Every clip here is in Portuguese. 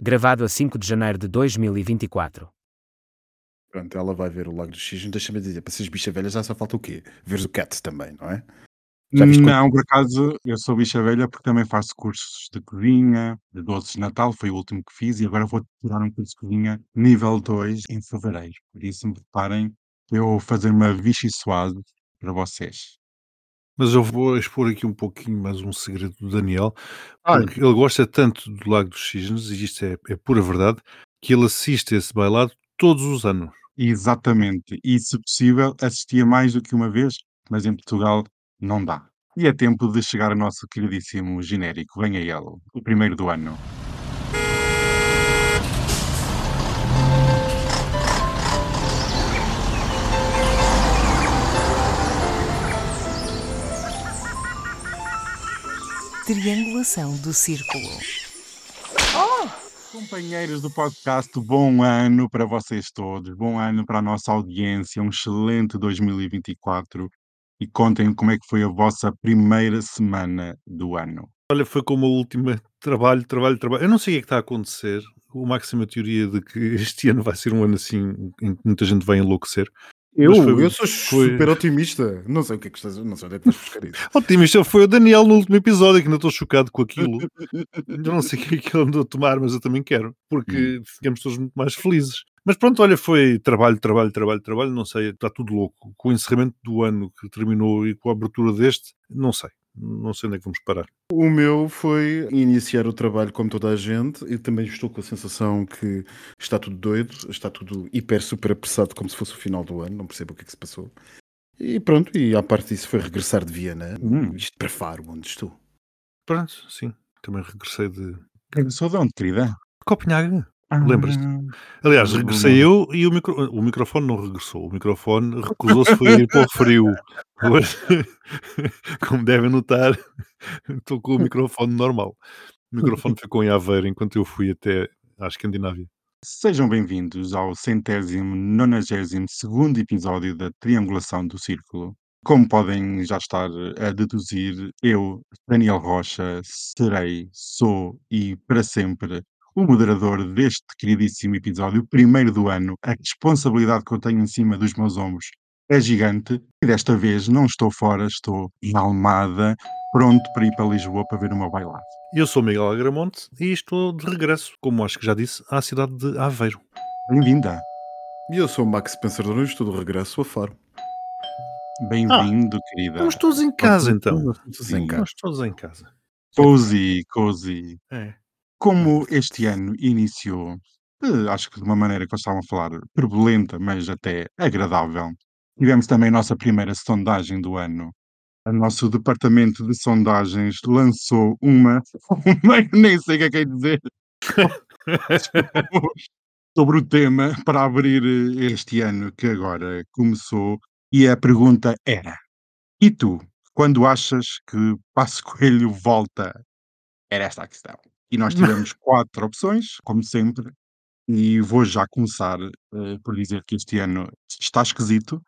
Gravado a 5 de janeiro de 2024. Pronto, ela vai ver o Lago dos Cisnes. Deixa-me dizer, para seres bicha velha já só falta o quê? Veres o Cat também, não é? Como- Não, por acaso, eu sou bicha velha porque também faço cursos de cozinha, de doces de Natal, foi o último que fiz, e agora vou tirar um curso de cozinha nível 2 em fevereiro. Por isso, me preparem eu vou fazer uma vichy suave para vocês. Mas eu vou expor aqui um pouquinho mais um segredo do Daniel, porque ele gosta tanto do Lago dos Cisnes, e isto é, é pura verdade, que ele assiste a esse bailado todos os anos. Exatamente. E, se possível, assistia mais do que uma vez, mas em Portugal não dá. E é tempo de chegar ao nosso queridíssimo genérico. Venha ele, o primeiro do ano. Triangulação do círculo. Companheiros do podcast, bom ano para vocês todos, bom ano para a nossa audiência, um excelente 2024 e contem como é que foi a vossa primeira semana do ano. Olha, foi como a última, trabalho, trabalho, trabalho. Eu não sei o que é que está a acontecer. O Máximo a teoria de que este ano vai ser um ano assim em que muita gente vai enlouquecer. Eu, foi- eu sou foi- super otimista. Não sei o que é que estás, não sei onde é que estás buscar isso. Otimista foi o Daniel no último episódio, que ainda estou chocado com aquilo. Eu não sei o que é que ele andou a tomar, mas eu também quero, porque ficamos todos muito mais felizes. Mas pronto, olha, foi trabalho, trabalho, trabalho, trabalho, não sei, está tudo louco. Com o encerramento do ano que terminou e com a abertura deste, não sei, não sei onde é que vamos parar. O meu foi iniciar o trabalho como toda a gente e também estou com a sensação que está tudo doido, está tudo hiper super apressado como se fosse o final do ano, não percebo o que é que se passou. E pronto, e à parte disso foi regressar de Viena, Hum. isto para Faro, onde estou. Pronto, sim, também regressei de Sou de onde, querida? Copenhague. Lembras-te? Aliás, regressei eu e o, micro... o microfone não regressou. O microfone recusou-se foi ir para o frio. Hoje, como devem notar, estou com o microfone normal. O microfone ficou em Aveiro enquanto eu fui até à Escandinávia. Sejam bem-vindos ao centésimo, nonagésimo segundo episódio da Triangulação do Círculo. Como podem já estar a deduzir, eu, Daniel Rocha, serei, sou e para sempre o moderador deste queridíssimo episódio, primeiro do ano. A responsabilidade que eu tenho em cima dos meus ombros é gigante e desta vez não estou fora, estou em Almada, pronto para ir para Lisboa para ver o meu bailado. Eu sou Miguel Agramonte e estou de regresso, como acho que já disse, à cidade de Aveiro. Bem-vinda, E eu sou o Max Pensador e estou de regresso a Faro. bem-vindo, querida. Estamos todos em casa então. Todos em casa. Nós todos em casa. Cozy, cozy. É. Como este ano iniciou, eh, acho que de uma maneira que nós estávamos a falar, turbulenta, mas até agradável, tivemos também a nossa primeira sondagem do ano. O nosso departamento de sondagens lançou uma, uma nem sei o que é que é dizer, sobre o tema para abrir eh, este ano que agora começou. E a pergunta era: E tu, quando achas que Passo Coelho volta? Era esta a questão. E nós tivemos quatro opções, como sempre, e vou já começar eh, por dizer que este ano está esquisito,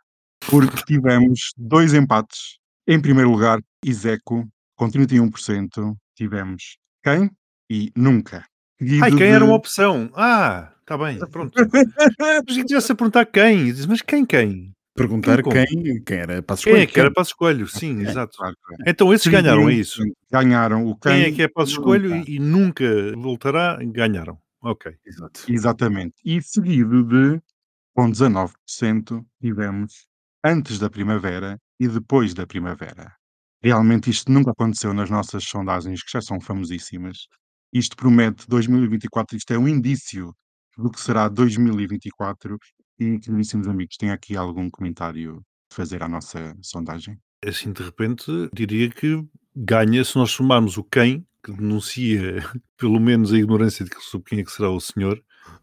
porque tivemos dois empates. Em primeiro lugar, Iseco, com 31%, tivemos quem e nunca. Seguido Ai, quem era de- uma opção? Ah, está bem, pronto. Mas que tivesse a perguntar quem? Diz, mas quem, quem? Perguntar Como? quem, quem era Passos Quem é Coelho, que era Passo Escolho? Sim, É, exato. é. Então esses ganharam, é isso? Ganharam o quem. Quem é que é Passo Escolho nunca. e, e nunca voltará? Ganharam. Ok. Exato. Exatamente. E seguido de, com 19%, tivemos antes da primavera e depois da primavera. Realmente isto nunca aconteceu nas nossas sondagens, que já são famosíssimas. Isto promete 2024, isto é um indício do que será 2024. E, queridíssimos amigos, tem aqui algum comentário a fazer à nossa sondagem? Assim, de repente, diria que ganha se nós somarmos o quem, que denuncia pelo menos a ignorância de que- sobre quem é que será o senhor,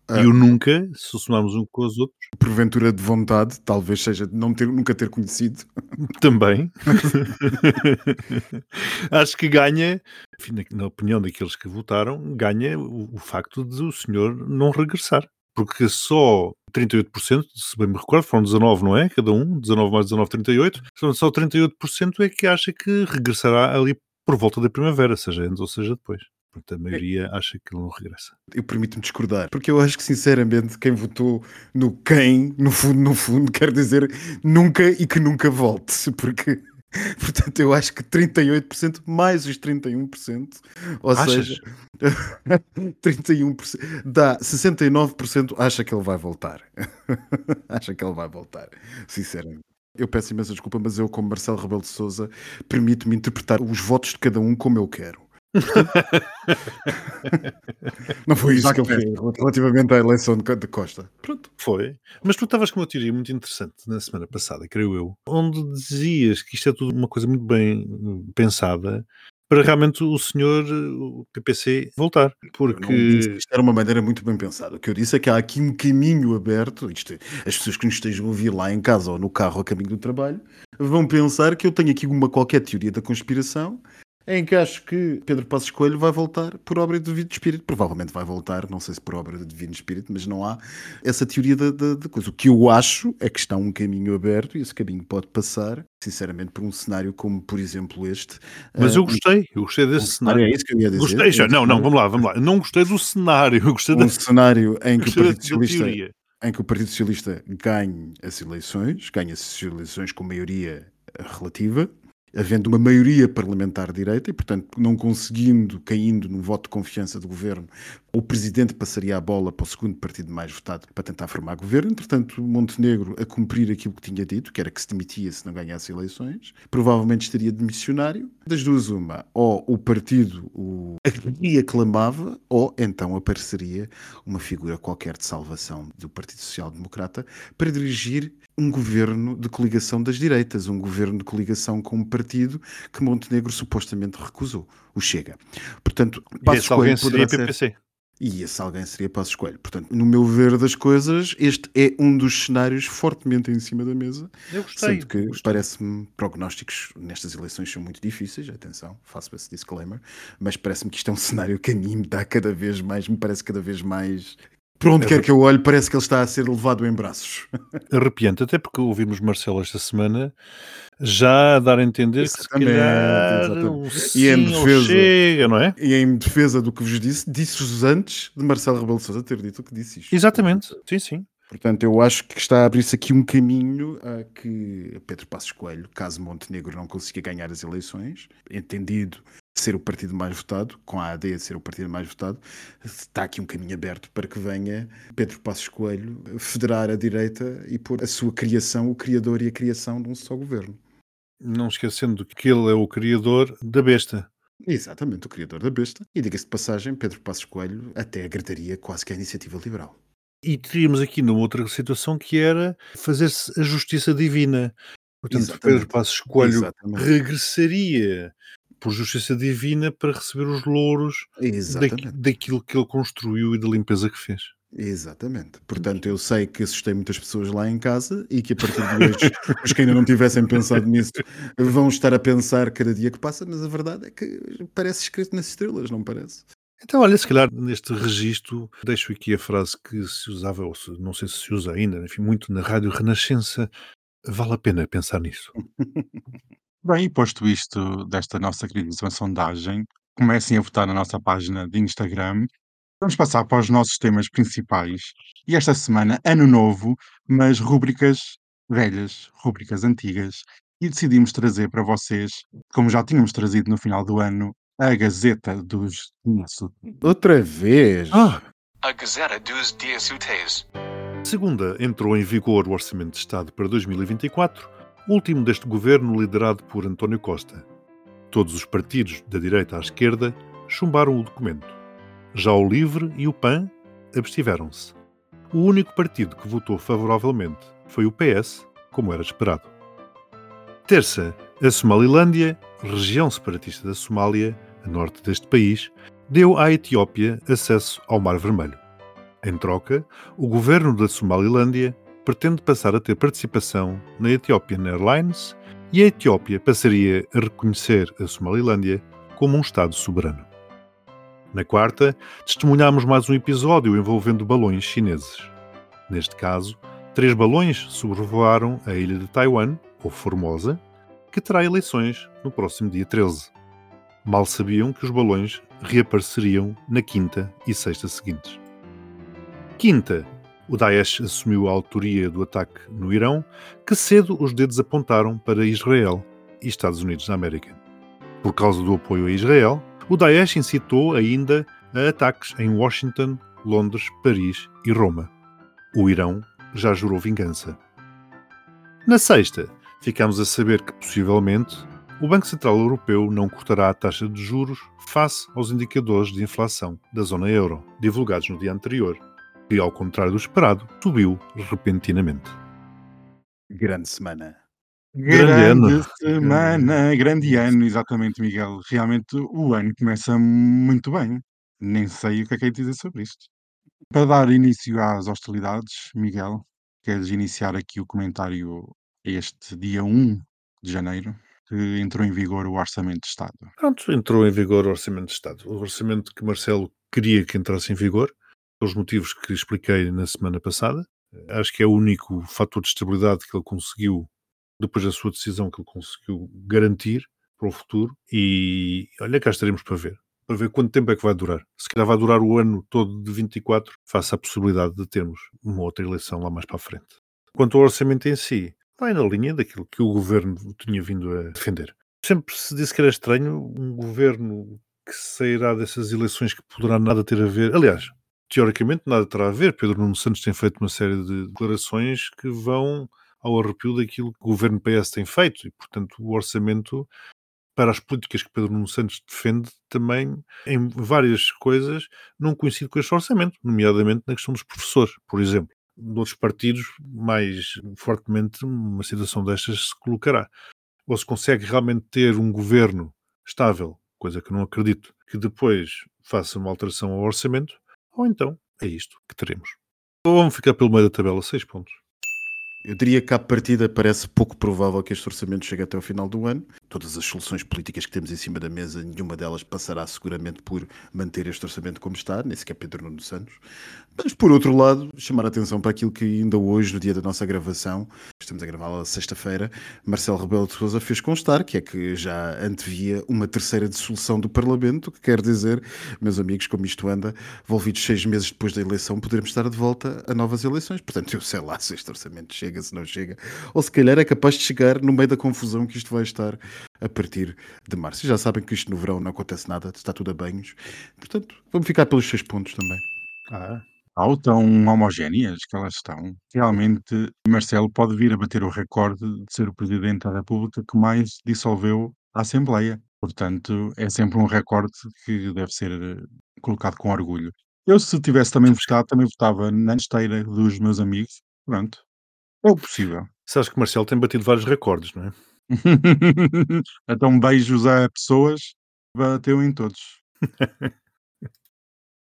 Ah. e o nunca, se somarmos um com os outros, Porventura de vontade, talvez seja de não ter, nunca ter conhecido. também. Acho que ganha, enfim, na, na opinião daqueles que votaram, ganha o, o facto de o senhor não regressar. Porque só 38%, se bem me recordo, foram 19, não é? Cada um, 19 mais 19, 38. Então, Só 38% é que acha que regressará ali por volta da primavera, seja antes ou seja depois. Portanto, a maioria acha que ele não regressa. Eu permito-me discordar, porque eu acho que, sinceramente, quem votou no quem, no fundo, no fundo, quer dizer nunca e que nunca volte, porque. Portanto, eu acho que 38% mais os 31%, ou Achas? seja, 31%, dá 69% acha que ele vai voltar. acha que ele vai voltar, sinceramente. Eu peço imensa desculpa, mas eu, como Marcelo Rebelo de Souza, permito-me interpretar os votos de cada um como eu quero. Não foi isso que eu fiz relativamente à eleição de Co- de Costa. Pronto. Foi. Mas tu estavas com uma teoria muito interessante na semana passada, creio eu, onde dizias que isto é tudo uma coisa muito bem pensada para realmente o senhor, o PPC, voltar. Porque. isto era uma maneira muito bem pensada. O que eu disse é que há aqui um caminho aberto. Isto, é, as pessoas que nos estejam a ouvir lá em casa ou no carro a caminho do trabalho vão pensar que eu tenho aqui uma qualquer teoria da conspiração em que acho que Pedro Passos Coelho vai voltar por obra do Divino Espírito. Provavelmente vai voltar, não sei se por obra do Divino Espírito, mas não há essa teoria da, da- da coisa. O que eu acho é que está um caminho aberto e esse caminho pode passar, sinceramente, por um cenário como, por exemplo, este. Mas Ah, eu gostei, eu gostei um desse cenário, cenário. é isso que eu ia dizer. Gostei já. Um Não, não, vamos lá, vamos lá. Não gostei do cenário, eu gostei da, um cenário em que o da, Partido da Socialista em que o Partido Socialista ganhe as eleições, ganhe as eleições com maioria relativa, havendo uma maioria parlamentar direita e, portanto, não conseguindo, caindo num voto de confiança do governo, o presidente passaria a bola para o segundo partido mais votado para tentar formar governo. Entretanto, Montenegro, a cumprir aquilo que tinha dito, que era que se demitia se não ganhasse eleições, provavelmente estaria de missionário. Das duas, uma, ou o partido o aclamava, ou então apareceria uma figura qualquer de salvação do Partido Social Democrata para dirigir um governo de coligação das direitas, um governo de coligação com um partido que Montenegro supostamente recusou, o Chega. Portanto, esse alguém seria ser... E esse alguém seria Passos Coelho. Portanto, no meu ver das coisas, este é um dos cenários fortemente em cima da mesa, Eu gostei. sendo que parece-me prognósticos nestas eleições são muito difíceis, atenção, faço esse disclaimer, mas parece-me que isto é um cenário que a mim me dá cada vez mais, me parece cada vez mais. Por onde quer que eu olhe, parece que ele está a ser levado em braços. Arrepiante, até porque ouvimos Marcelo esta semana já a dar a entender que se calhar exatamente. E em defesa- chega, não é? E em defesa do que vos disse, disse-vos antes de Marcelo Rebelo de Sousa ter dito o que disse isto. Exatamente, sim, sim. Portanto, eu acho que está a abrir-se aqui um caminho a que Pedro Passos Coelho, caso Montenegro não consiga ganhar as eleições, entendido ser o partido mais votado, com a AD ser o partido mais votado, está aqui um caminho aberto para que venha Pedro Passos Coelho federar a direita e pôr a sua criação, o criador e a criação de um só governo. Não esquecendo que ele é o criador da besta. Exatamente, o criador da besta. E diga-se de passagem, Pedro Passos Coelho até agradaria quase que a iniciativa liberal. E teríamos aqui numa outra situação que era fazer-se a justiça divina. Portanto, Exatamente. Pedro Passos Coelho Exatamente. regressaria por justiça divina para receber os louros Exatamente. daquilo que ele construiu e da limpeza que fez. Exatamente. Portanto, eu sei que assustei muitas pessoas lá em casa e que a partir de hoje, os que ainda não tivessem pensado nisso, vão estar a pensar cada dia que passa, mas a verdade é que parece escrito nas estrelas, não parece? Então, olha, se calhar neste registro deixo aqui a frase que se usava, ou se, não sei se se usa ainda, enfim, muito na Rádio Renascença. Vale a pena pensar nisso. Bem, e posto isto desta nossa queridíssima sondagem, comecem a votar na nossa página de Instagram. Vamos passar para os nossos temas principais. E esta semana, ano novo, mas rúbricas velhas, rúbricas antigas. E decidimos trazer para vocês, como já tínhamos trazido no final do ano, a Gazeta dos. Outra vez! Ah, A Gazeta dos Dias Úteis. segunda entrou em vigor o Orçamento de Estado para 2024, último deste governo liderado por António Costa. Todos os partidos, da direita à esquerda, chumbaram o documento. Já o LIVRE e o PAN abstiveram-se. O único partido que votou favoravelmente foi o PS, como era esperado. Terça, a Somalilândia, região separatista da Somália, a norte deste país, deu à Etiópia acesso ao Mar Vermelho. Em troca, o governo da Somalilândia pretende passar a ter participação na Ethiopian Airlines e a Etiópia passaria a reconhecer a Somalilândia como um Estado soberano. Na quarta, testemunhámos mais um episódio envolvendo balões chineses. Neste caso, três balões sobrevoaram a ilha de Taiwan, ou Formosa, que terá eleições no próximo dia 13. Mal sabiam que os balões reapareceriam na quinta e sexta seguintes. Quinta, o Daesh assumiu a autoria do ataque no Irão, que cedo os dedos apontaram para Israel e Estados Unidos da América. Por causa do apoio a Israel, o Daesh incitou ainda a ataques em Washington, Londres, Paris e Roma. O Irão já jurou vingança. Na sexta, ficamos a saber que, possivelmente, o Banco Central Europeu não cortará a taxa de juros face aos indicadores de inflação da zona euro, divulgados no dia anterior, que, ao contrário do esperado, subiu repentinamente. Grande semana. Grande Grande semana, grande ano, exatamente, Miguel. Realmente o ano começa muito bem. Nem sei o que é que é dizer sobre isto. Para dar início às hostilidades, Miguel, queres iniciar aqui o comentário a este dia 1 de janeiro, que entrou em vigor o Orçamento de Estado. Pronto, entrou em vigor o Orçamento de Estado. O orçamento que Marcelo queria que entrasse em vigor, pelos motivos que expliquei na semana passada. Acho que é o único fator de estabilidade que ele conseguiu, depois da sua decisão, que ele conseguiu garantir para o futuro. E olha, cá estaremos para ver. Para ver quanto tempo é que vai durar. Se calhar vai durar o ano todo de 24, face à possibilidade de termos uma outra eleição lá mais para a frente. Quanto ao orçamento em si, vai na linha daquilo que o governo tinha vindo a defender. Sempre se disse que era estranho um governo que sairá dessas eleições que poderá nada ter a ver. Aliás, teoricamente nada terá a ver. Pedro Nuno Santos tem feito uma série de declarações que vão ao arrepio daquilo que o governo PS tem feito e, portanto, o orçamento para as políticas que Pedro Nuno Santos defende também em várias coisas não coincide com este orçamento, nomeadamente na questão dos professores, por exemplo. Noutros partidos, mais fortemente, uma situação destas se colocará. Ou se consegue realmente ter um governo estável, coisa que não acredito, que depois faça uma alteração ao orçamento, ou então é isto que teremos. Ou vamos ficar pelo meio da tabela, seis pontos. Eu diria que à partida parece pouco provável que este orçamento chegue até ao final do ano. Todas as soluções políticas que temos em cima da mesa, nenhuma delas passará seguramente por manter este orçamento como está, nem sequer Pedro Nuno Santos. Mas, por outro lado, chamar a atenção para aquilo que ainda hoje, no dia da nossa gravação, estamos a gravá-la sexta-feira, Marcelo Rebelo de Sousa fez constar, que é que já antevia uma terceira dissolução do Parlamento, que quer dizer, meus amigos, como isto anda, envolvidos seis meses depois da eleição, poderemos estar de volta a novas eleições. Portanto, eu sei lá se este orçamento chega, se não chega, ou se calhar é capaz de chegar no meio da confusão que isto vai estar a partir de março. Já sabem que isto no verão não acontece nada, está tudo a banhos. Portanto, vamos ficar pelos seis pontos também. Ah, Ao tão homogéneas que elas estão, realmente Marcelo pode vir a bater o recorde de ser o Presidente da República que mais dissolveu a Assembleia. Portanto, é sempre um recorde que deve ser eh, colocado com orgulho. Eu, se tivesse também votado, também votava na esteira dos meus amigos. Pronto. É o possível. sabes que o Marcelo tem batido vários recordes, não é? então, beijos a pessoas, bateu em todos.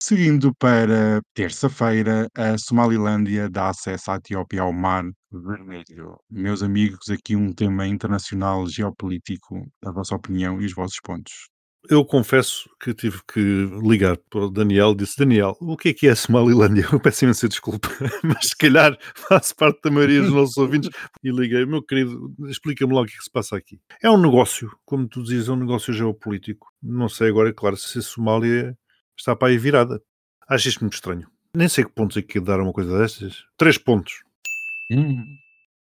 Seguindo para terça-feira, a Somalilândia dá acesso à Etiópia ao Mar Vermelho. Meus amigos, aqui um tema internacional geopolítico, a vossa opinião e os vossos pontos. Eu confesso que tive que ligar para o Daniel disse: Daniel, o que é que é a Somalilândia? Eu peço imensa desculpa, mas se calhar faço parte da maioria dos nossos ouvintes. E liguei: Meu querido, explica-me lá o que é que se passa aqui. É um negócio, como tu dizes, é um negócio geopolítico. Não sei agora, claro, se a Somália está para aí virada. Acho isto muito estranho. Nem sei que pontos é que dar uma coisa destas. Três pontos.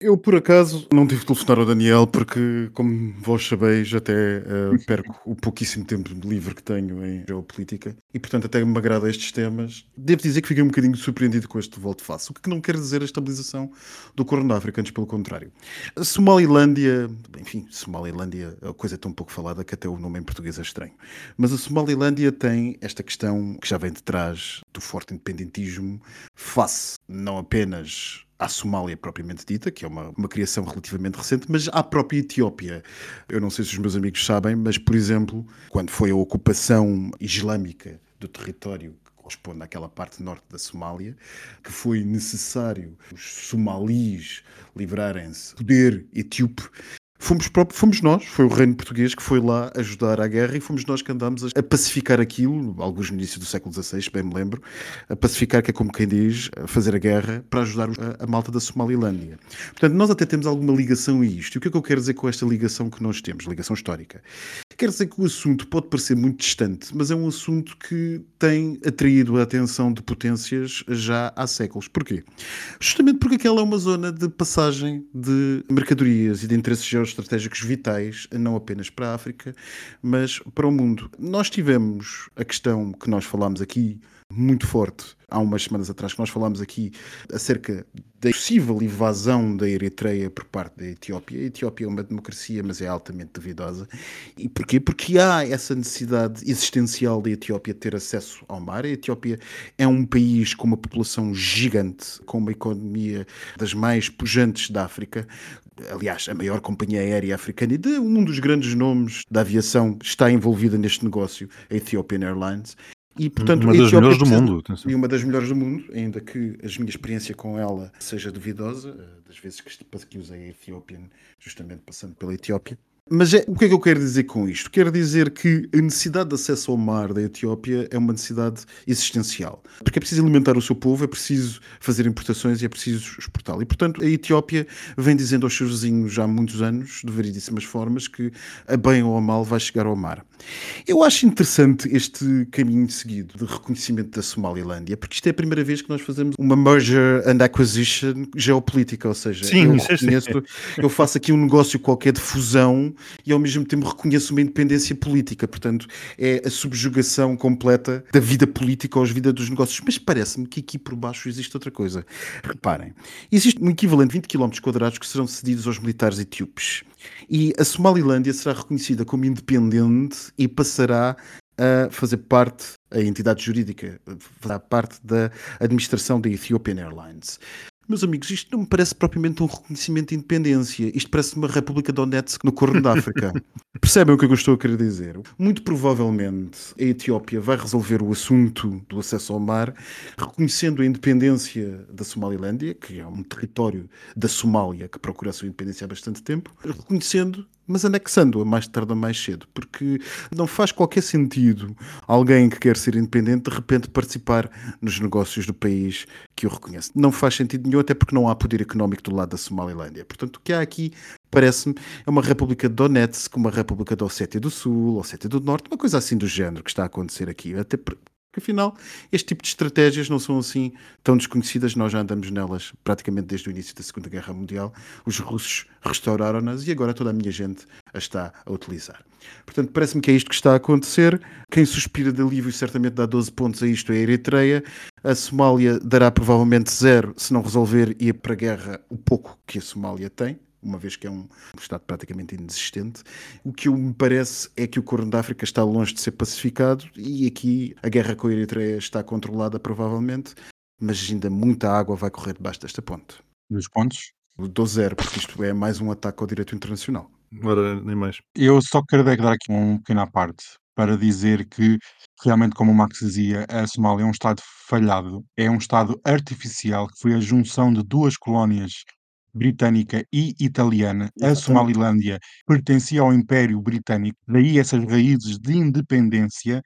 Eu, por acaso, não tive de telefonar ao Daniel porque, como vós sabeis, até eh, perco o pouquíssimo tempo livre que tenho em geopolítica e, portanto, até me agrada estes temas. Devo dizer que fiquei um bocadinho surpreendido com este volte-face, o que não quer dizer a estabilização do Corno da África, antes pelo contrário. A Somalilândia, enfim, Somalilândia, a coisa é tão pouco falada que até o nome em português é estranho. Mas a Somalilândia tem esta questão que já vem de trás do forte independentismo face não apenas à Somália propriamente dita, que é uma, uma criação relativamente recente, mas à própria Etiópia. Eu não sei se os meus amigos sabem, mas, por exemplo, quando foi a ocupação islâmica do território que corresponde àquela parte norte da Somália, que foi necessário os somalis livrarem-se do poder etíope, Fomos, próprio, fomos nós, foi o reino português que foi lá ajudar à guerra e fomos nós que andámos a, a pacificar aquilo, alguns no início do século XVI, bem me lembro, a pacificar, que é como quem diz, a fazer a guerra para ajudar a, a malta da Somalilândia. Portanto, nós até temos alguma ligação a isto. E o que é que eu quero dizer com esta ligação que nós temos, ligação histórica? Quer dizer que o assunto pode parecer muito distante, mas é um assunto que tem atraído a atenção de potências já há séculos. Porquê? Justamente porque aquela é uma zona de passagem de mercadorias e de interesses geoestratégicos vitais, não apenas para a África, mas para o mundo. Nós tivemos a questão que nós falámos aqui muito forte há umas semanas atrás que nós falámos aqui acerca da possível invasão da Eritreia por parte da Etiópia. A Etiópia é uma democracia, mas é altamente duvidosa. E porquê? Porque há essa necessidade existencial da Etiópia ter acesso ao mar. A Etiópia é um país com uma população gigante, com uma economia das mais pujantes da África. Aliás, a maior companhia aérea africana e de um dos grandes nomes da aviação está envolvida neste negócio, a Ethiopian Airlines. E, portanto, uma das Etiópia melhores do mundo. atenção. e uma das melhores do mundo, ainda que a minha experiência com ela seja duvidosa, eh, das vezes que, que usei a Ethiopian, justamente passando pela Etiópia. Mas é, o que é que eu quero dizer com isto? Quero dizer que a necessidade de acesso ao mar da Etiópia é uma necessidade existencial. Porque é preciso alimentar o seu povo, é preciso fazer importações e é preciso exportá-lo. E, portanto, a Etiópia vem dizendo aos seus vizinhos já há muitos anos, de variedíssimas formas, que a bem ou a mal vai chegar ao mar. Eu acho interessante este caminho seguido de reconhecimento da Somalilândia, porque isto é a primeira vez que nós fazemos uma merger and acquisition geopolítica, ou seja, Sim, eu, é- reconheço, eu faço aqui um negócio qualquer de fusão e ao mesmo tempo reconheço uma independência política, portanto é a subjugação completa da vida política aos vida dos negócios. Mas parece-me que aqui por baixo existe outra coisa. Reparem, existe um equivalente de 20 km quadrados que serão cedidos aos militares etíopes. E a Somalilândia será reconhecida como independente e passará a fazer parte, a entidade jurídica, fará parte da administração da Ethiopian Airlines. Meus amigos, isto não me parece propriamente um reconhecimento de independência. Isto parece uma República Donetsk no Corno da África. Percebem o que eu estou a querer dizer? Muito provavelmente a Etiópia vai resolver o assunto do acesso ao mar reconhecendo a independência da Somalilândia, que é um território da Somália que procura a sua independência há bastante tempo, reconhecendo, mas anexando-a mais tarde ou mais cedo, porque não faz qualquer sentido alguém que quer ser independente de repente participar nos negócios do país que o reconhece. Não faz sentido nenhum, até porque não há poder económico do lado da Somalilândia. Portanto, o que há aqui parece-me é uma República de Donetsk, uma República da Ossétia do Sul, Ossétia do Norte, uma coisa assim do género que está a acontecer aqui. Até porque, afinal, este tipo de estratégias não são assim tão desconhecidas, nós já andamos nelas praticamente desde o início da Segunda Guerra Mundial. Os russos restauraram-nas e agora toda a minha gente a está a utilizar. Portanto, parece-me que é isto que está a acontecer. Quem suspira de alívio certamente dá 12 pontos a isto é a Eritreia. A Somália dará provavelmente zero se não resolver ir para a guerra o pouco que a Somália tem uma vez que é um Estado praticamente inexistente. O que me parece é que o Corno da África está longe de ser pacificado e aqui a guerra com a Eritreia está controlada, provavelmente, mas ainda muita água vai correr debaixo desta ponte. Dos pontos. Dou zero, porque isto é mais um ataque ao direito internacional. Ora, nem mais. Eu só quero dar aqui um pequeno à parte para dizer que, realmente, como o Max dizia, a Somália é um Estado falhado, é um Estado artificial que foi a junção de duas colónias britânica e italiana. A. Somalilândia pertencia ao Império Britânico, daí essas raízes de independência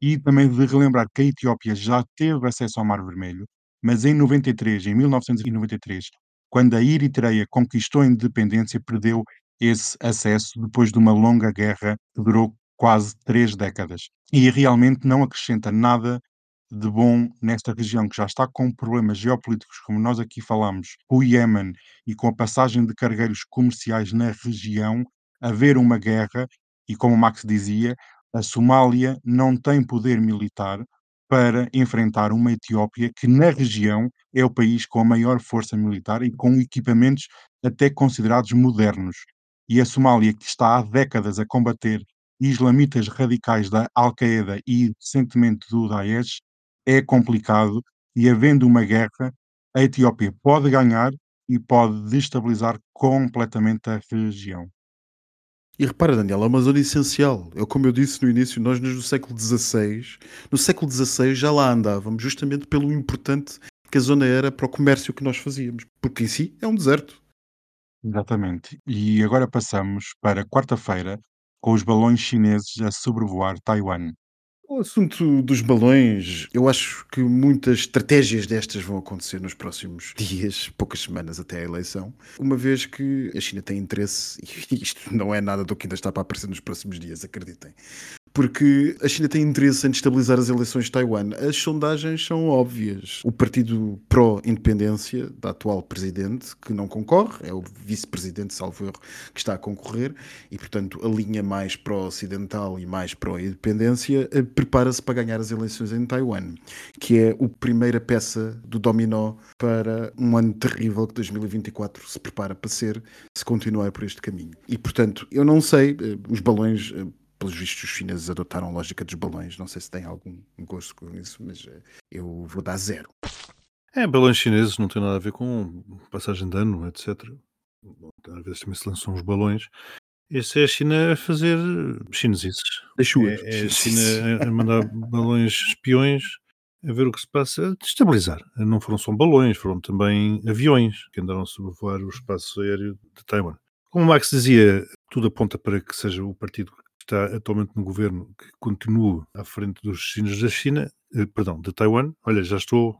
e também de relembrar que a Etiópia já teve acesso ao Mar Vermelho, mas em 93, em 1993, quando a Eritreia conquistou a independência, perdeu esse acesso depois de uma longa guerra que durou quase três décadas. E realmente não acrescenta nada de bom nesta região que já está com problemas geopolíticos, como nós aqui falamos, o Iémen e com a passagem de cargueiros comerciais na região, haver uma guerra, e como Max dizia, a Somália não tem poder militar para enfrentar uma Etiópia que na região é o país com a maior força militar e com equipamentos até considerados modernos. E a Somália, que está há décadas a combater islamitas radicais da Al-Qaeda e recentemente do Daesh, é complicado e havendo uma guerra, a Etiópia pode ganhar e pode destabilizar completamente a região. E repara, Daniel, é uma zona essencial. É como eu disse no início, nós no século XVI, no século XVI já lá andávamos, justamente pelo importante que a zona era para o comércio que nós fazíamos. Porque em si é um deserto. Exatamente. E agora passamos para quarta-feira com os balões chineses a sobrevoar Taiwan. O assunto dos balões, eu acho que muitas estratégias destas vão acontecer nos próximos dias, poucas semanas até a eleição, uma vez que a China tem interesse, e isto não é nada do que ainda está para aparecer nos próximos dias, acreditem. Porque a China tem interesse em destabilizar as eleições de Taiwan. As sondagens são óbvias. O partido pró-independência da atual presidente, que não concorre, é o vice-presidente, salvo erro, que está a concorrer, e portanto a linha mais pró-ocidental e mais pró-independência eh, prepara-se para ganhar as eleições em Taiwan, que é a primeira peça do dominó para um ano terrível que 2024 se prepara para ser, se continuar por este caminho. E portanto, eu não sei, eh, os balões eh, pelos vistos, os chineses adotaram a lógica dos balões. Não sei se tem algum gosto com isso, mas eh, eu vou dar zero. É, balões chineses não tem nada a ver com passagem de ano, etc. Às vezes também se lançam os balões. Esse é a China a fazer chinesices. Deixa É, é a China a mandar balões espiões a ver o que se passa, a destabilizar. Não foram só balões, foram também aviões que andaram a sobrevoar o espaço aéreo de Taiwan. Como o Max dizia, tudo aponta para que seja o partido que está atualmente no governo que continue à frente dos chinos da China, eh, perdão, de Taiwan. Olha, já estou.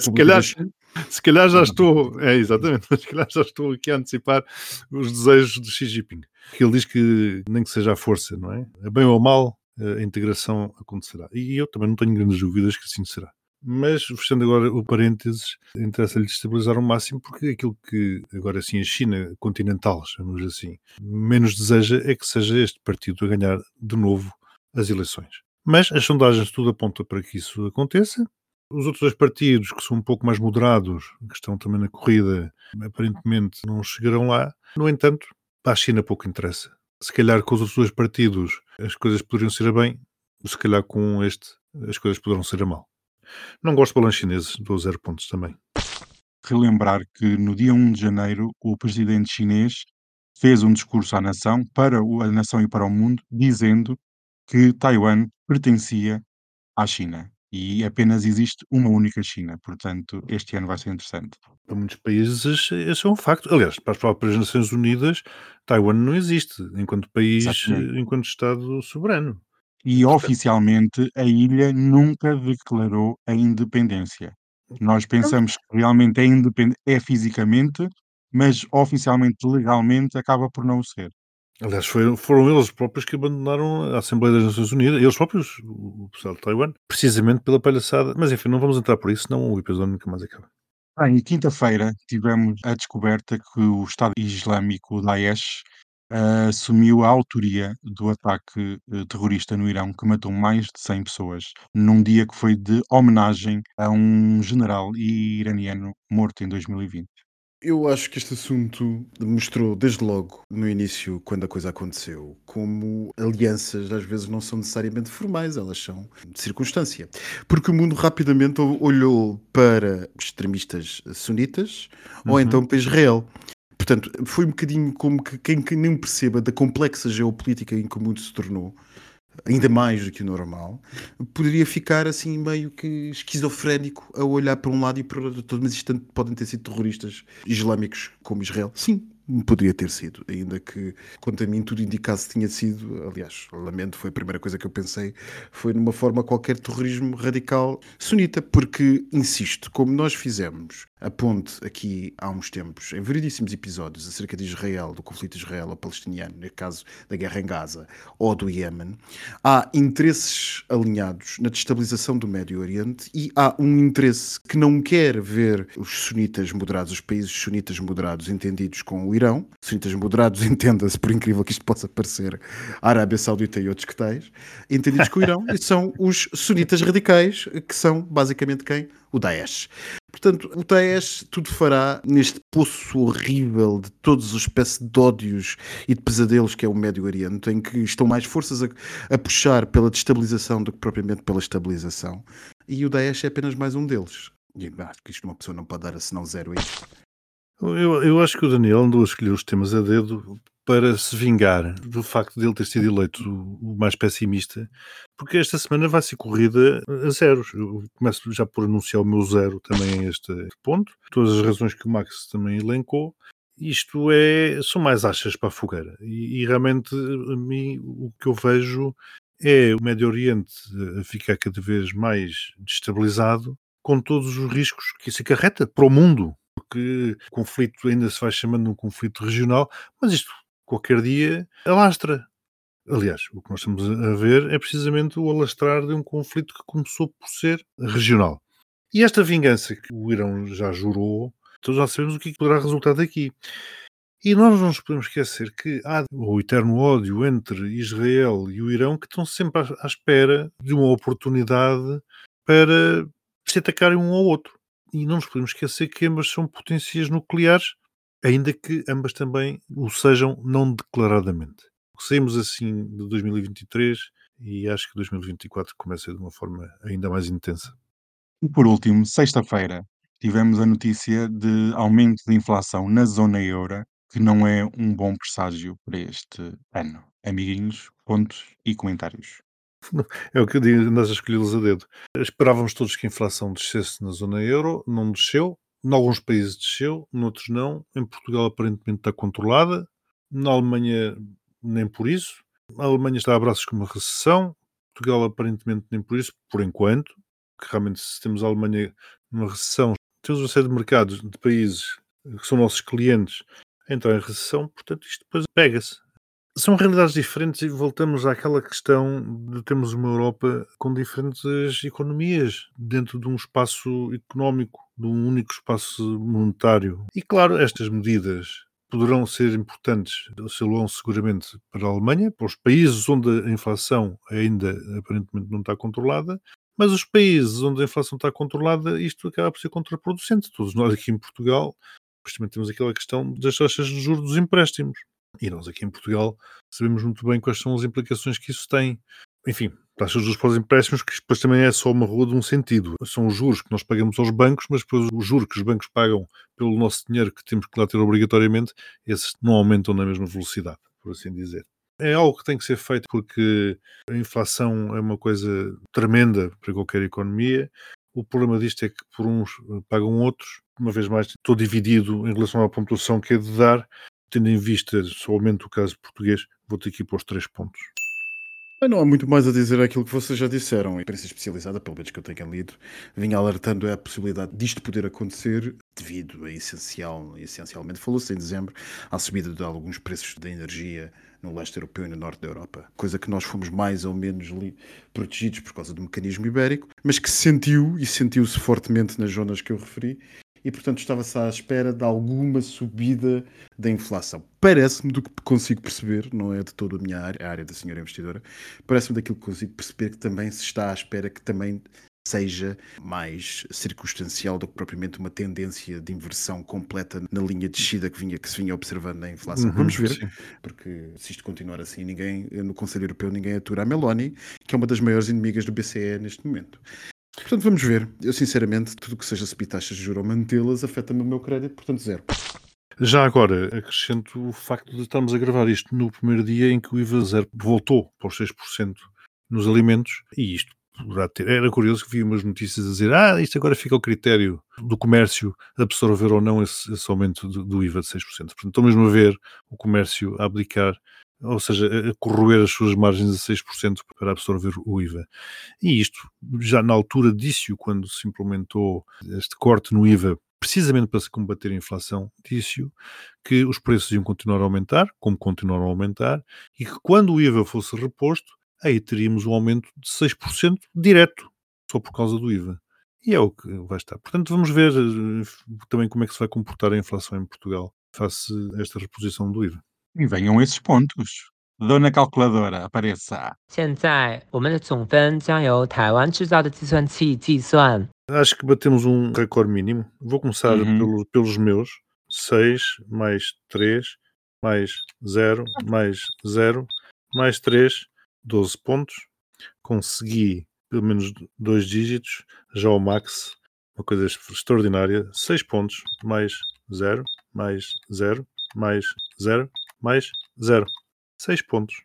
Se, calhar, se calhar já estou. É, exatamente. Se calhar já estou aqui a antecipar os desejos de Xi Jinping. Que ele diz que nem que seja a força, não é? A bem ou a mal, a integração acontecerá. E eu também não tenho grandes dúvidas que assim será. Mas, fechando agora o parênteses, interessa-lhe destabilizar ao máximo, porque aquilo que agora assim a China continental, chamamos assim, menos deseja é que seja este partido a ganhar de novo as eleições. Mas as sondagens tudo aponta para que isso aconteça. Os outros dois partidos, que são um pouco mais moderados, que estão também na corrida, aparentemente não chegarão lá. No entanto, à China pouco interessa. Se calhar com os outros dois partidos as coisas poderiam ser a bem, se calhar com este as coisas poderão ser a mal. Não gosto de balões chineses, dou zero pontos também. relembrar que no dia 1 de janeiro o presidente chinês fez um discurso à nação, para a nação e para o mundo, dizendo que Taiwan pertencia à China e apenas existe uma única China. Portanto, este ano vai ser interessante. Para muitos países, esse é um facto. Aliás, para as próprias Nações Unidas, Taiwan não existe enquanto país, Exatamente. enquanto Estado soberano. E oficialmente a ilha nunca declarou a independência. Nós pensamos que realmente é independente, é fisicamente, mas oficialmente, legalmente, acaba por não o ser. Aliás, foi- foram eles próprios que abandonaram a Assembleia das Nações Unidas, eles próprios, o o pessoal de Taiwan, precisamente pela palhaçada. Mas enfim, não vamos entrar por isso, senão o episódio nunca mais acaba. Bem, e quinta-feira tivemos a descoberta que o Estado Islâmico Daesh ah, assumiu a autoria do ataque eh, terrorista no Irão que matou mais de 100 pessoas num dia que foi de homenagem a um general iraniano morto em 2020. Eu acho que este assunto mostrou desde logo, no início, quando a coisa aconteceu, como alianças às vezes não são necessariamente formais, elas são de circunstância. Porque o mundo rapidamente olhou para extremistas sunitas ou Uhum. então para Israel. Portanto, foi um bocadinho como que quem que nem perceba da complexa geopolítica em que o mundo se tornou, ainda mais do que o normal, poderia ficar assim meio que esquizofrénico a olhar para um lado e para o outro. Mas isto podem ter sido terroristas islâmicos como Israel? Sim, poderia ter sido, ainda que quanto a mim tudo indicasse tinha sido, aliás, lamento, foi a primeira coisa que eu pensei, foi numa forma qualquer terrorismo radical sunita, porque, insisto, como nós fizemos a ponte aqui há uns tempos, em variedíssimos episódios, acerca de Israel, do conflito israelo-palestiniano, no caso da guerra em Gaza ou do Iémen, há interesses alinhados na destabilização do Médio Oriente e há um interesse que não quer ver os sunitas moderados, os países sunitas moderados entendidos com o Irão, sunitas moderados, entenda-se, por incrível que isto possa parecer, a Arábia Saudita e outros que tais, entendidos com o Irão, e são os sunitas radicais, que são basicamente quem? O Daesh. Portanto, o Daesh tudo fará neste poço horrível de todos os espécies de ódios e de pesadelos que é o Médio Oriente, em que estão mais forças a, a puxar pela destabilização do que propriamente pela estabilização. E o Daesh é apenas mais um deles. E acho que isto uma pessoa não pode dar a senão zero a isto. Eu, eu acho que o Daniel andou a escolher os temas a dedo para se vingar do facto de ele ter sido eleito o mais pessimista, porque esta semana vai ser corrida a zeros. Eu começo já por anunciar o meu zero também a este ponto. Todas as razões que o Max também elencou. Isto é, são mais achas para a fogueira. E, e realmente, a mim, o que eu vejo é o Médio Oriente a ficar cada vez mais destabilizado, com todos os riscos que isso acarreta para o mundo, porque o conflito ainda se vai chamando um conflito regional, mas isto qualquer dia alastra. Aliás, o que nós estamos a ver é precisamente o alastrar de um conflito que começou por ser regional. E esta vingança que o Irão já jurou, todos já sabemos o que poderá resultar daqui. E nós não nos podemos esquecer que há o eterno ódio entre Israel e o Irão que estão sempre à espera de uma oportunidade para se atacarem um ao outro. E não nos podemos esquecer que ambas são potências nucleares, ainda que ambas também o sejam não declaradamente. Saímos assim de 2023 e acho que 2024 começa de uma forma ainda mais intensa. E por último, sexta-feira, tivemos a notícia de aumento de inflação na zona euro, que não é um bom presságio para este ano. Amiguinhos, pontos e comentários. É o que eu digo, andas a escolhê-los a dedo. Esperávamos todos que a inflação descesse na zona euro, não desceu. Em alguns países desceu, noutros não. Em Portugal aparentemente está controlada. Na Alemanha nem por isso. A Alemanha está a braços com uma recessão. Portugal aparentemente nem por isso, por enquanto. Que realmente se temos a Alemanha numa recessão, temos uma série de mercados de países que são nossos clientes entrar em recessão, portanto isto depois pega-se são realidades diferentes e voltamos àquela questão de termos uma Europa com diferentes economias dentro de um espaço económico, de um único espaço monetário. E claro, estas medidas poderão ser importantes, serão seguramente para a Alemanha, para os países onde a inflação ainda aparentemente não está controlada, mas os países onde a inflação está controlada, isto acaba por ser contraproducente. Todos nós aqui em Portugal, justamente temos aquela questão das taxas de juros dos empréstimos. E nós aqui em Portugal sabemos muito bem quais são as implicações que isso tem. Enfim, taxas de juros para os empréstimos, que depois também é só uma rua de um sentido. São os juros que nós pagamos aos bancos, mas depois o juro que os bancos pagam pelo nosso dinheiro que temos que lá ter obrigatoriamente, esses não aumentam na mesma velocidade, por assim dizer. É algo que tem que ser feito porque a inflação é uma coisa tremenda para qualquer economia. O problema disto é que por uns pagam outros. Uma vez mais, estou dividido em relação à pontuação que é de dar tendo em vista somente o caso português, vou ter aqui para os três pontos. Não há muito mais a dizer aquilo que vocês já disseram. A imprensa especializada, pelo menos que eu tenha lido, vinha alertando a possibilidade disto poder acontecer devido a essencial, essencialmente, falou-se em dezembro, à subida de alguns preços da energia no leste europeu e no norte da Europa. Coisa que nós fomos mais ou menos protegidos por causa do mecanismo ibérico, mas que se sentiu e sentiu-se fortemente nas zonas que eu referi e, portanto, estava-se à espera de alguma subida da inflação. Parece-me, do que consigo perceber, não é de toda a minha área, a área da senhora investidora, parece-me daquilo que consigo perceber que também se está à espera que também seja mais circunstancial do que propriamente uma tendência de inversão completa na linha de descida que, vinha, que se vinha observando na inflação. Uhum, Vamos ver, sim. porque se isto continuar assim, ninguém no Conselho Europeu ninguém atura a Meloni, que é uma das maiores inimigas do BCE neste momento. Portanto, vamos ver. Eu, sinceramente, tudo que seja subir taxas de juros ou mantê-las afeta-me o meu crédito, portanto, zero. Já agora, acrescento o facto de estarmos a gravar isto no primeiro dia em que o IVA zero voltou para os 6% nos alimentos, e isto poderá ter. Era curioso que vi umas notícias a dizer: ah, isto agora fica ao critério do comércio absorver ou não esse, esse aumento do, do IVA de 6%. Portanto, estou mesmo a ver o comércio a abdicar, ou seja, a corroer as suas margens a 6% para absorver o IVA. E isto, já na altura disse-o, quando se implementou este corte no IVA precisamente para se combater a inflação, disse-o que os preços iam continuar a aumentar, como continuaram a aumentar, e que quando o IVA fosse reposto, aí teríamos um aumento de 6% direto, só por causa do IVA. E é o que vai estar. Portanto, vamos ver eh, também como é que se vai comportar a inflação em Portugal face a esta reposição do IVA. E venham esses pontos. Dona Calculadora, apareça. 现在我们的总分将由台湾制造的计算器计算。 Acho que batemos um recorde mínimo. Vou começar Uhum. pelo- pelos meus. 6 mais 3 mais 0 mais 0 mais 3, 12 pontos. Consegui pelo menos dois dígitos, já o max, uma coisa extraordinária. 6 pontos mais 0 mais 0 mais 0 mais 0. 6 pontos.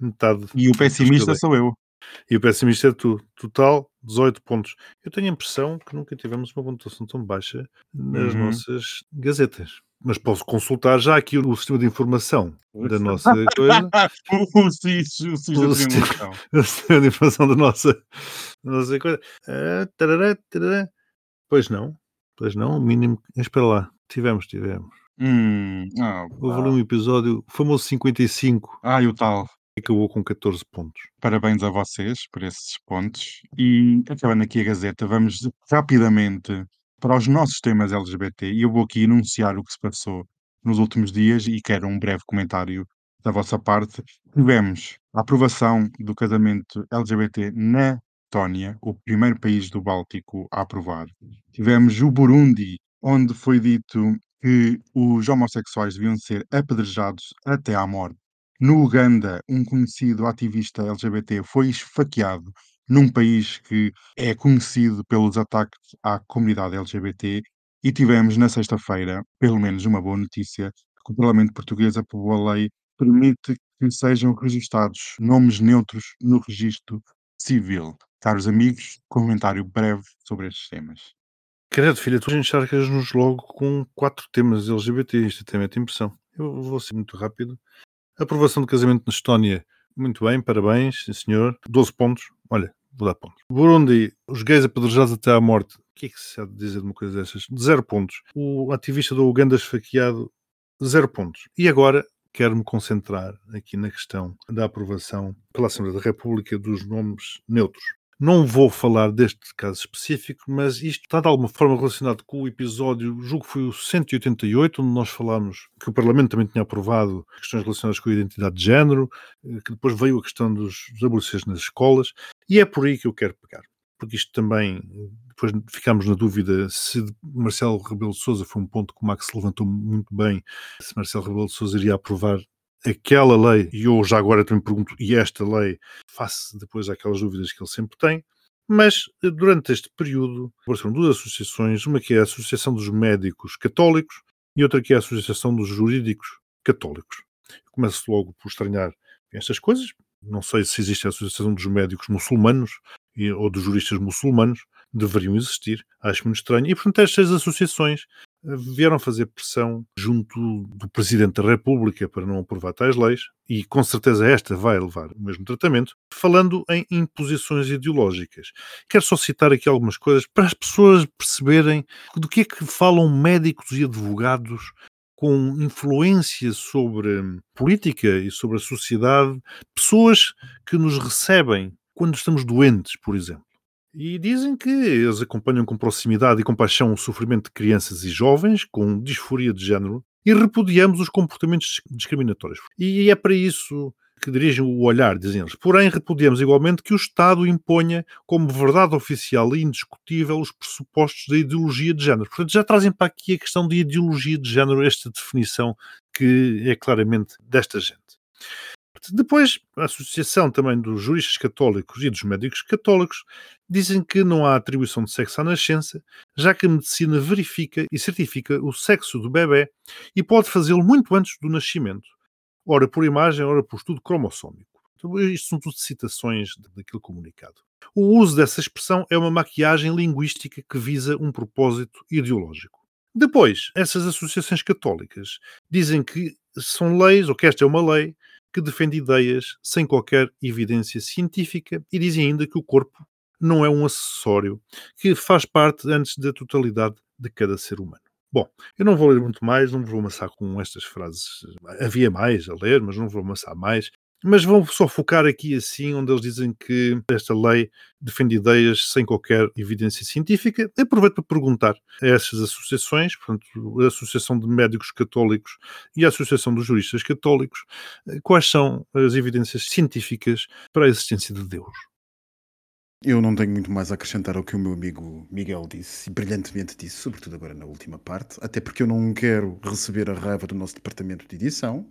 Metade. E o pessimista sou eu. e o pessimista é tu. Total, 18 pontos. Eu tenho a impressão que nunca tivemos uma pontuação tão baixa nas Uhum. nossas gazetas. mas posso consultar já aqui o sistema de informação da nossa coisa. sistema- o sistema de informação da nossa, da nossa coisa. Ah, tarará, tarará. Pois não, pois não, o mínimo. Espera lá, tivemos, tivemos. Hum, ah, Houve ali um episódio, o famoso 55, ah, e o tal. acabou com 14 pontos. Parabéns a vocês por esses pontos. E acabando aqui a Gazeta, vamos rapidamente para os nossos temas LGBT. E eu vou aqui enunciar o que se passou nos últimos dias e quero um breve comentário da vossa parte. Tivemos a aprovação do casamento LGBT na Letónia, o primeiro país do Báltico a aprovar. Tivemos o Burundi, onde foi dito que os homossexuais deviam ser apedrejados até à morte. No Uganda, um conhecido ativista LGBT foi esfaqueado num país que é conhecido pelos ataques à comunidade LGBT. E tivemos na sexta-feira, pelo menos uma boa notícia, que o Parlamento Português aprovou a lei que permite que sejam registados nomes neutros no registro civil. Caros amigos, comentário breve sobre estes temas. Credo, filha, tu encharcas-nos logo com quatro temas LGBT, isto até mete impressão. Eu vou ser muito rápido. Aprovação do casamento na Estónia, muito bem, parabéns, senhor. 12 pontos, olha, vou dar pontos. Burundi, os gays apedrejados até à morte. O que é que se há de dizer de uma coisa dessas? Zero pontos. O ativista do Uganda esfaqueado, zero pontos. E agora quero-me concentrar aqui na questão da aprovação pela Assembleia da República dos nomes neutros. Não vou falar deste caso específico, mas isto está de alguma forma relacionado com o episódio, julgo que foi o 188, onde nós falámos que o Parlamento também tinha aprovado questões relacionadas com a identidade de género, eh, que depois veio a questão dos, dos nas escolas, e é por aí que eu quero pegar. Porque isto também, depois ficámos na dúvida se Marcelo Rebelo de Sousa foi um ponto que o Max levantou muito bem, se Marcelo Rebelo de Sousa iria aprovar aquela lei, e eu já agora também pergunto, e esta lei, face depois àquelas dúvidas que ele sempre tem, mas eh, durante este período apareceram duas associações, uma que é a Associação dos Médicos Católicos e outra que é a Associação dos Jurídicos Católicos. Começo logo por estranhar estas coisas, não sei se existe a Associação dos Médicos Muçulmanos ou dos Juristas Muçulmanos, deveriam existir, acho muito estranho, e portanto estas associações vieram fazer pressão junto do Presidente da República para não aprovar tais leis, e com certeza esta vai levar o mesmo tratamento, falando em imposições ideológicas. Quero só citar aqui algumas coisas para as pessoas perceberem do que é que falam médicos e advogados com influência sobre hum, política e sobre a sociedade, pessoas que nos recebem quando estamos doentes, por exemplo. E dizem que eles acompanham com proximidade e compaixão o sofrimento de crianças e jovens com disforia de género e repudiamos os comportamentos discriminatórios. E é para isso que dirigem o olhar, dizem eles. Porém, repudiamos igualmente que o Estado imponha como verdade oficial e indiscutível os pressupostos da ideologia de género. Portanto, já trazem para aqui a questão de ideologia de género, esta definição que é claramente desta gente. Depois, a Associação também dos Juristas Católicos e dos Médicos Católicos dizem que não há atribuição de sexo à nascença, já que a medicina verifica e certifica o sexo do bebê e pode fazê-lo muito antes do nascimento, ora por imagem, ora por estudo cromossómico. Então, isto são tudo citações daquele comunicado. O uso dessa expressão é uma maquiagem linguística que visa um propósito ideológico. Depois, essas associações católicas dizem que são leis, ou que esta é uma lei, que defende ideias sem qualquer evidência científica e dizem ainda que o corpo não é um acessório que faz parte antes da totalidade de cada ser humano. Bom, eu não vou ler muito mais, não vou amassar com estas frases. Havia mais a ler, mas não vou amassar mais. Mas vou só focar aqui assim, onde eles dizem que esta lei defende ideias sem qualquer evidência científica. Aproveito para perguntar a essas associações, portanto, a Associação de Médicos Católicos e a Associação dos Juristas Católicos, eh, quais são as evidências científicas para a existência de Deus? Eu não tenho muito mais a acrescentar ao que o meu amigo Miguel disse, e brilhantemente disse, sobretudo agora na última parte, até porque eu não quero receber a raiva do nosso departamento de edição,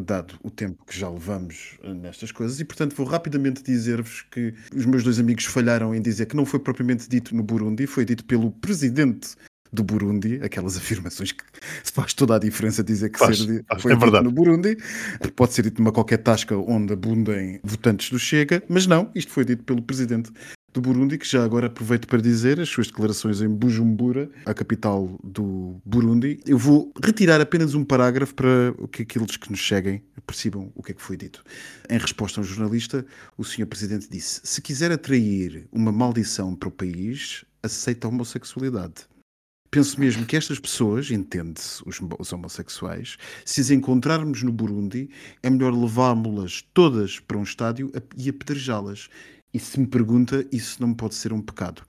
dado o tempo que já levamos eh, nestas coisas, e portanto vou rapidamente dizer-vos que os meus dois amigos falharam em dizer que não foi propriamente dito no Burundi, foi dito pelo presidente do Burundi, aquelas afirmações que faz toda a diferença dizer que Faz, ser, faz, foi é dito verdade. no Burundi, pode ser dito numa qualquer tasca onde abundem votantes do Chega, mas não, isto foi dito pelo presidente do Burundi, que já agora aproveito para dizer as suas declarações em Bujumbura, a capital do Burundi. Eu vou retirar apenas um parágrafo para que aqueles que nos cheguem percebam o que é que foi dito. Em resposta a um jornalista, o senhor presidente disse: Se quiser atrair uma maldição para o país, aceita a homossexualidade. Penso mesmo que estas pessoas, entende-se, os, os homossexuais, se as encontrarmos no Burundi, é melhor levá-las todas para um estádio e apedrejá-las. E se me pergunta, isso não pode ser um pecado.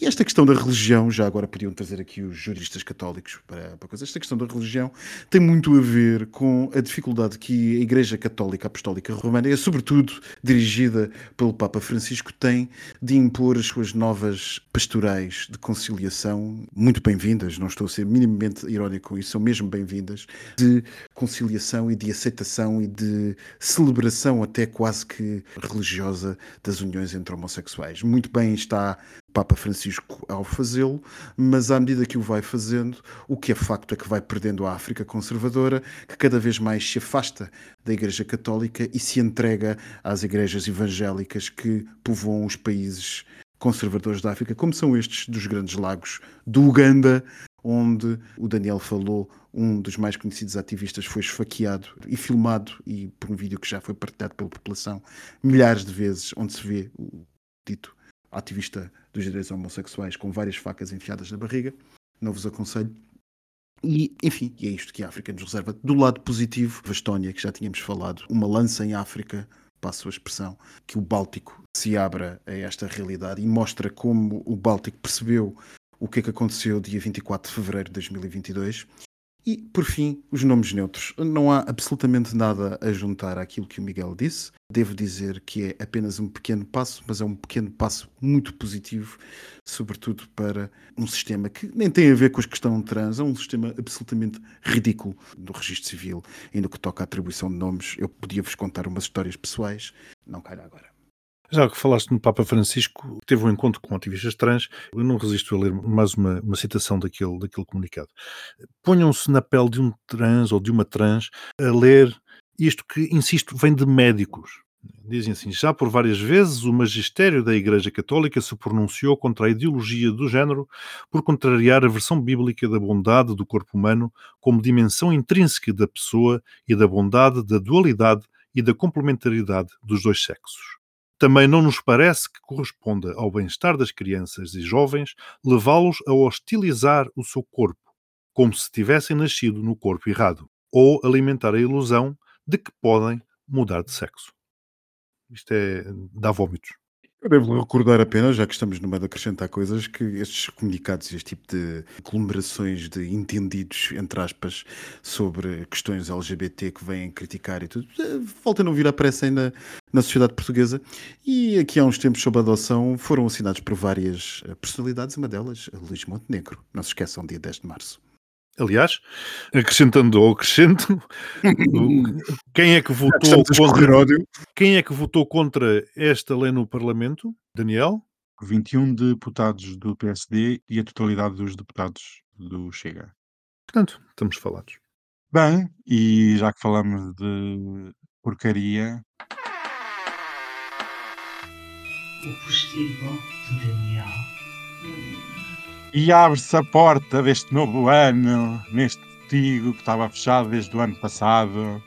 E esta questão da religião, já agora podiam trazer aqui os juristas católicos para, para coisa. Esta questão da religião tem muito a ver com a dificuldade que a Igreja Católica Apostólica Romana, e sobretudo dirigida pelo Papa Francisco, tem de impor as suas novas pastorais de conciliação, muito bem-vindas, não estou a ser minimamente irónico com isso, são mesmo bem-vindas, de conciliação e de aceitação e de celebração até quase que religiosa das uniões entre homossexuais. Muito bem está Papa Francisco ao fazê-lo, mas à medida que o vai fazendo, o que é facto é que vai perdendo a África conservadora, que cada vez mais se afasta da Igreja Católica e se entrega às igrejas evangélicas que povoam os países conservadores da África, como são estes dos Grandes Lagos, do Uganda, onde o Daniel falou, um dos mais conhecidos ativistas foi esfaqueado e filmado, e por um vídeo que já foi partilhado pela população milhares de vezes, onde se vê o dito ativista dos direitos homossexuais com várias facas enfiadas na barriga. Não vos aconselho. E, enfim, é isto que a África nos reserva. Do lado positivo, a Estónia, que já tínhamos falado, uma lança em África, passo a expressão, que o Báltico se abra a esta realidade e mostra como o Báltico percebeu o que é que aconteceu dia 24 de fevereiro de 2022. E, por fim, os nomes neutros. Não há absolutamente nada a juntar àquilo que o Miguel disse. Devo dizer que é apenas um pequeno passo, mas é um pequeno passo muito positivo, sobretudo para um sistema que nem tem a ver com a questão trans, é um sistema absolutamente ridículo do registro civil e no que toca à atribuição de nomes. Eu podia-vos contar umas histórias pessoais, não calha agora. Já que falaste no Papa Francisco, teve um encontro com ativistas trans, eu não resisto a ler mais uma, uma citação daquele, daquele comunicado. Ponham-se na pele de um trans ou de uma trans a ler isto que, insisto, vem de médicos. Dizem assim: já por várias vezes o magistério da Igreja Católica se pronunciou contra a ideologia do género por contrariar a versão bíblica da bondade do corpo humano como dimensão intrínseca da pessoa e da bondade da dualidade e da complementaridade dos dois sexos. Também não nos parece que corresponda ao bem-estar das crianças e jovens levá-los a hostilizar o seu corpo, como se tivessem nascido no corpo errado, ou alimentar a ilusão de que podem mudar de sexo. Isto é. dá vómitos. Eu devo recordar apenas, já que estamos no meio de acrescentar coisas, que estes comunicados, este tipo de aglomerações de entendidos, entre aspas, sobre questões LGBT que vêm criticar e tudo, eh, voltam a não vir à pressa ainda na sociedade portuguesa. E aqui há uns tempos, sob adoção, foram assinados por várias eh, personalidades, uma delas, Luís Montenegro. Não se esqueçam, dia 10 de março. Aliás, acrescentando ao acrescento, o- quem é que votou contra, quem é que votou contra esta lei no Parlamento? Daniel? 21 deputados do PSD e a totalidade dos deputados do Chega. Portanto, estamos falados. Bem, e já que falamos de porcaria, O postigo de Daniel. E abre-se a porta deste novo ano, neste que estava fechado desde o ano passado.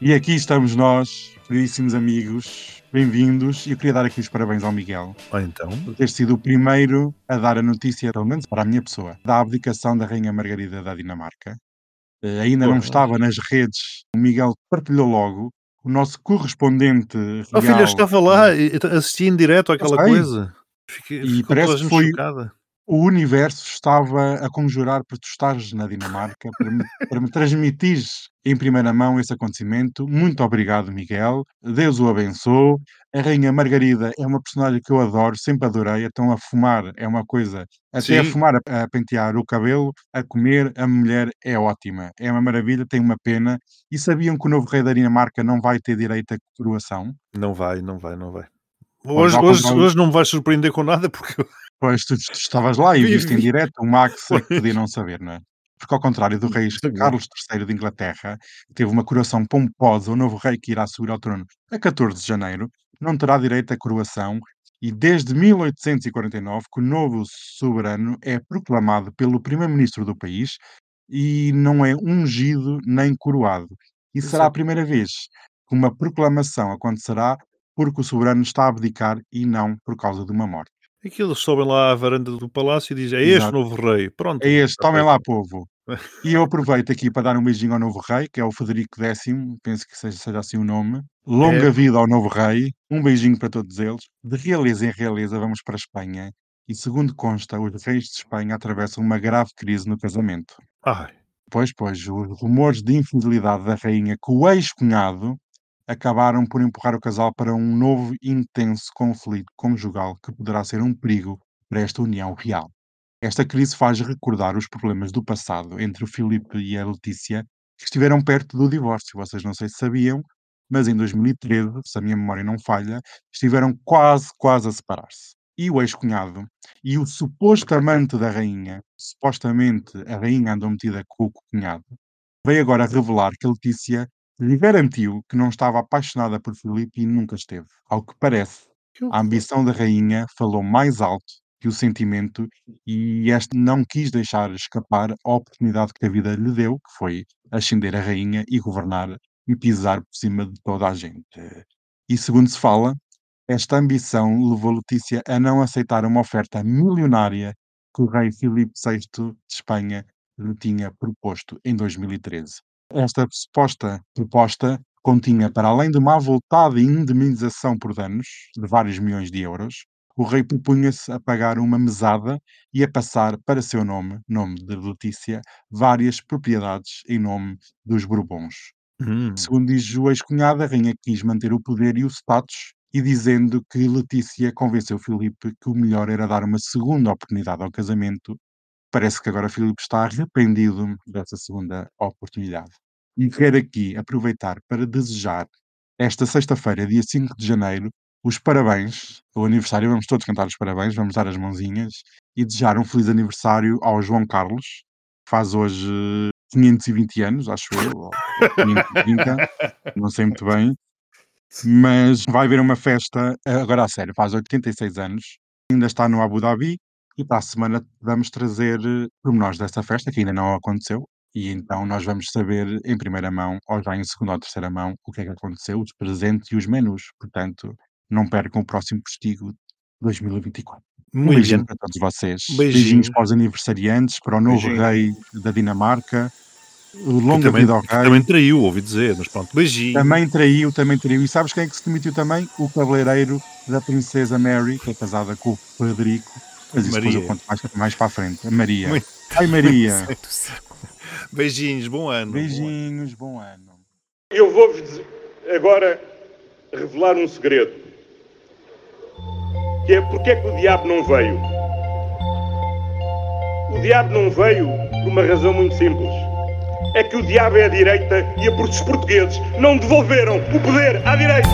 E aqui estamos nós, queridíssimos amigos, bem-vindos. E eu queria dar aqui os parabéns ao Miguel Ou então, por ter sido o primeiro a dar a notícia, pelo menos para a minha pessoa, da abdicação da Rainha Margarida da Dinamarca. Eh, ainda não estava nas redes, o Miguel partilhou logo. O nosso correspondente oh filha, real- estava lá, e- e assisti em direto àquela coisa. Fiquei, E parece que foi- chocada. O universo estava a conjurar para tu estares na Dinamarca, para me, para me transmitires em primeira mão esse acontecimento. Muito obrigado, Miguel. Deus o abençoe. A Rainha Margarida é uma personagem que eu adoro, sempre adorei. Então, a fumar é uma coisa. Até a Sim. fumar, a, a pentear o cabelo, a comer, a mulher é ótima. É uma maravilha, tem uma pena. E sabiam que o novo rei da Dinamarca não vai ter direito à coroação? Não vai, não vai, não vai. Hoje, hoje, hoje não me vais surpreender com nada porque Pois tu, tu estavas lá e Vi, viste em direto, o Max é que podia não saber, não é? Porque ao contrário do rei. Carlos III de Inglaterra, que teve uma coroação pomposa, o novo rei que irá subir ao trono a 14 de janeiro, não terá direito à coroação E desde 1849 que o novo soberano é proclamado pelo primeiro-ministro do país e não é ungido nem coroado. E será a primeira vez que uma proclamação acontecerá porque o soberano está a abdicar e não por causa de uma morte. Aquilo sobem lá à varanda do palácio e dizem: É este Exato. o novo rei. Pronto. É este, tomem lá, povo. E eu aproveito aqui para dar um beijinho ao novo rei, que é o Federico X, penso que seja, seja assim o nome. Longa É. vida ao novo rei, um beijinho para todos eles. De realeza em realeza, vamos para a Espanha. E segundo consta, os reis de Espanha atravessam uma grave crise no casamento. Ai, Pois, pois, os rumores de infidelidade da rainha com o ex-cunhado acabaram por empurrar o casal para um novo intenso conflito conjugal que poderá ser um perigo para esta união real. Esta crise faz recordar os problemas do passado entre o Filipe e a Letícia, que estiveram perto do divórcio. Vocês não sei se sabiam, mas em 2013, se a minha memória não falha, estiveram quase, quase a separar-se. E o ex-cunhado e o suposto amante da rainha, supostamente a rainha andou metida com o cunhado, veio agora revelar que a Letícia lhe garantiu que não estava apaixonada por Filipe e nunca esteve. Ao que parece, a ambição da rainha falou mais alto que o sentimento e este não quis deixar escapar a oportunidade que a vida lhe deu, que foi ascender a rainha e governar e pisar por cima de toda a gente. E segundo se fala, esta ambição levou Letícia a não aceitar uma oferta milionária que o rei Filipe VI de Espanha lhe tinha proposto em 2013. Esta suposta proposta continha, para além de uma avultada indemnização por danos de vários milhões de euros, o rei propunha-se a pagar uma mesada e a passar para seu nome, nome de Letícia, várias propriedades em nome dos Bourbons. Hum. Segundo diz o ex-cunhado, a rainha quis manter o poder e o status e dizendo que Letícia convenceu Filipe que o melhor era dar uma segunda oportunidade ao casamento. Parece que agora Filipe está arrependido dessa segunda oportunidade. E quero aqui aproveitar para desejar esta sexta-feira, dia 5 de janeiro, os parabéns, o aniversário, vamos todos cantar os parabéns, vamos dar as mãozinhas e desejar um feliz aniversário ao João Carlos, que faz hoje 520 anos, acho eu, ou 530, não sei muito bem, mas vai haver uma festa, agora a sério, faz 86 anos, ainda está no Abu Dhabi e para a semana vamos trazer eh, pormenores dessa festa, que ainda não aconteceu, e então nós vamos saber em primeira mão, ou já em segunda ou terceira mão, o que é que aconteceu, os presentes e os menus. Portanto, não percam o próximo postigo 2024. Um Muito beijinho bem. para todos vocês. Beijinho. Beijinhos para os aniversariantes, para o novo Beijinho. rei da Dinamarca. Longa também, vida ao rei. também traiu, ouvi dizer, mas pronto, beijinho. Também traiu, também traiu. E sabes quem é que se demitiu também? O cabeleireiro da princesa Mary, que é casada com o Frederico. Mas isso depois eu Maria. conto mais, mais para a frente. A Maria. Muito- Ai, Maria. Beijinhos, bom ano. Beijinhos, bom ano. Eu vou-vos agora revelar um segredo. Que é porque é que o diabo não veio? O diabo não veio por uma razão muito simples. É que o diabo é à direita e é porque os portugueses não devolveram o poder à direita.